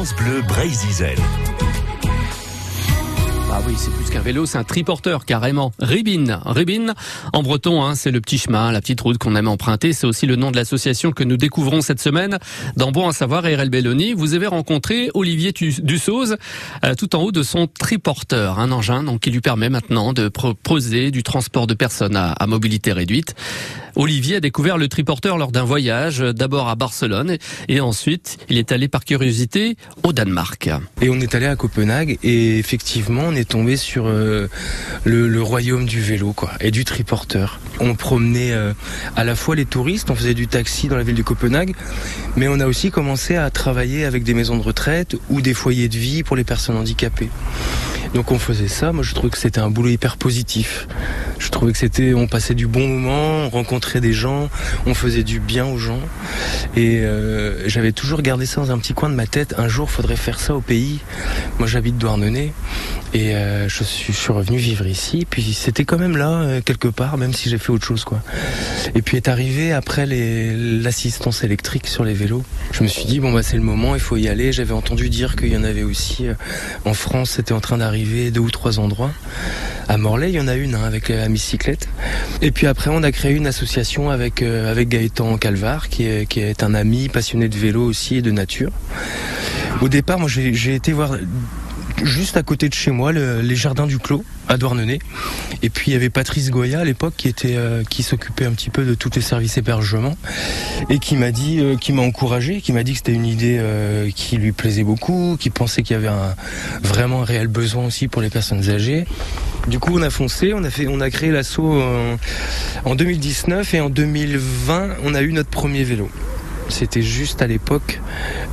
Bleu Brésil. Ah oui, c'est plus qu'un vélo, c'est un triporteur carrément. Ribine, Ribine, en breton, hein, c'est le petit chemin, la petite route qu'on aime emprunter. C'est aussi le nom de l'association que nous découvrons cette semaine dans Bon à savoir. RL Belloni, vous avez rencontré Olivier Dussoz euh, tout en haut de son triporteur, un engin donc qui lui permet maintenant de proposer du transport de personnes à, mobilité réduite. Olivier a découvert le triporteur lors d'un voyage, d'abord à Barcelone et ensuite il est allé par curiosité au Danemark. Et on est allé à Copenhague et effectivement tombé sur euh, le, royaume du vélo quoi et du triporteur. On promenait euh, à la fois les touristes, on faisait du taxi dans la ville de Copenhague, mais on a aussi commencé à travailler avec des maisons de retraite ou des foyers de vie pour les personnes handicapées. Donc on faisait ça, moi je trouvais que c'était un boulot hyper positif. Je trouvais que c'était, on passait du bon moment, on rencontrait des gens, on faisait du bien aux gens. Et euh, j'avais toujours gardé ça dans un petit coin de ma tête. Un jour, faudrait faire ça au pays. Moi, j'habite Douarnenez et euh, je, suis, revenu vivre ici. Puis c'était quand même là euh, quelque part, même si j'ai fait autre chose, quoi. Et puis est arrivé après l'assistance électrique sur les vélos. Je me suis dit bon bah c'est le moment, il faut y aller. J'avais entendu dire qu'il y en avait aussi en France. C'était en train d'arriver deux ou trois endroits. À Morlaix, il y en a une hein, avec la Et puis après, on a créé une association avec euh, avec Gaëtan Calvar, qui est, qui est un ami passionné de vélo aussi et de nature. Au départ, moi j'ai été voir juste à côté de chez moi, le, les jardins du Clos à Douarnenez. Et puis il y avait Patrice Goya à l'époque qui était euh, qui s'occupait un petit peu de tous les services hébergement et qui m'a dit, euh, qui m'a encouragé, qui m'a dit que c'était une idée qui lui plaisait beaucoup, qui pensait qu'il y avait un, vraiment un réel besoin aussi pour les personnes âgées. Du coup, on a foncé, on a fait, créé l'assaut en, en 2019 et en 2020, on a eu notre premier vélo. C'était juste à l'époque,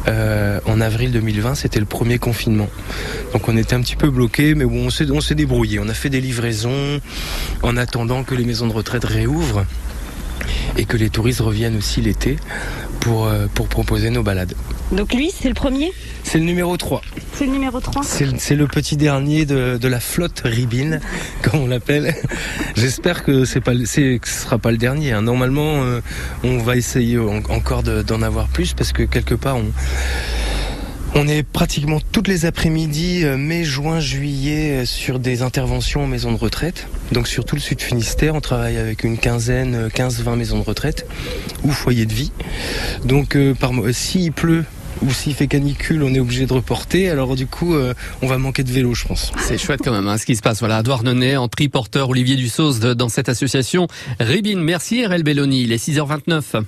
euh, en avril 2020, c'était le premier confinement. Donc on était un petit peu bloqué, mais on s'est, on s'est débrouillé. On a fait des livraisons en attendant que les maisons de retraite réouvrent et que les touristes reviennent aussi l'été pour, euh, pour proposer nos balades. Donc lui, c'est le premier C'est le numéro 3. C'est le numéro 3 C'est le petit dernier de, de la flotte Ribine, comme on l'appelle. J'espère que pas, c'est, ce sera pas le dernier. Hein. Normalement, euh, on va essayer en, encore de, d'en avoir plus parce que quelque part, on, on est pratiquement toutes les après-midi, euh, mai, juin, juillet, euh, sur des interventions en maison de retraite. Donc sur tout le sud Finistère, on travaille avec une quinzaine, 15-20 maisons de retraite ou foyers de vie. Donc euh, s'il pleut ou s'il fait canicule, on est obligé de reporter. Alors du coup, euh, on va manquer de vélo, je pense. C'est chouette quand même, hein, ce qui se passe. Voilà, à Douarnenez, en triporteur Olivier Dussos dans cette association. Ribine, merci RL Belloni, il est 6h29.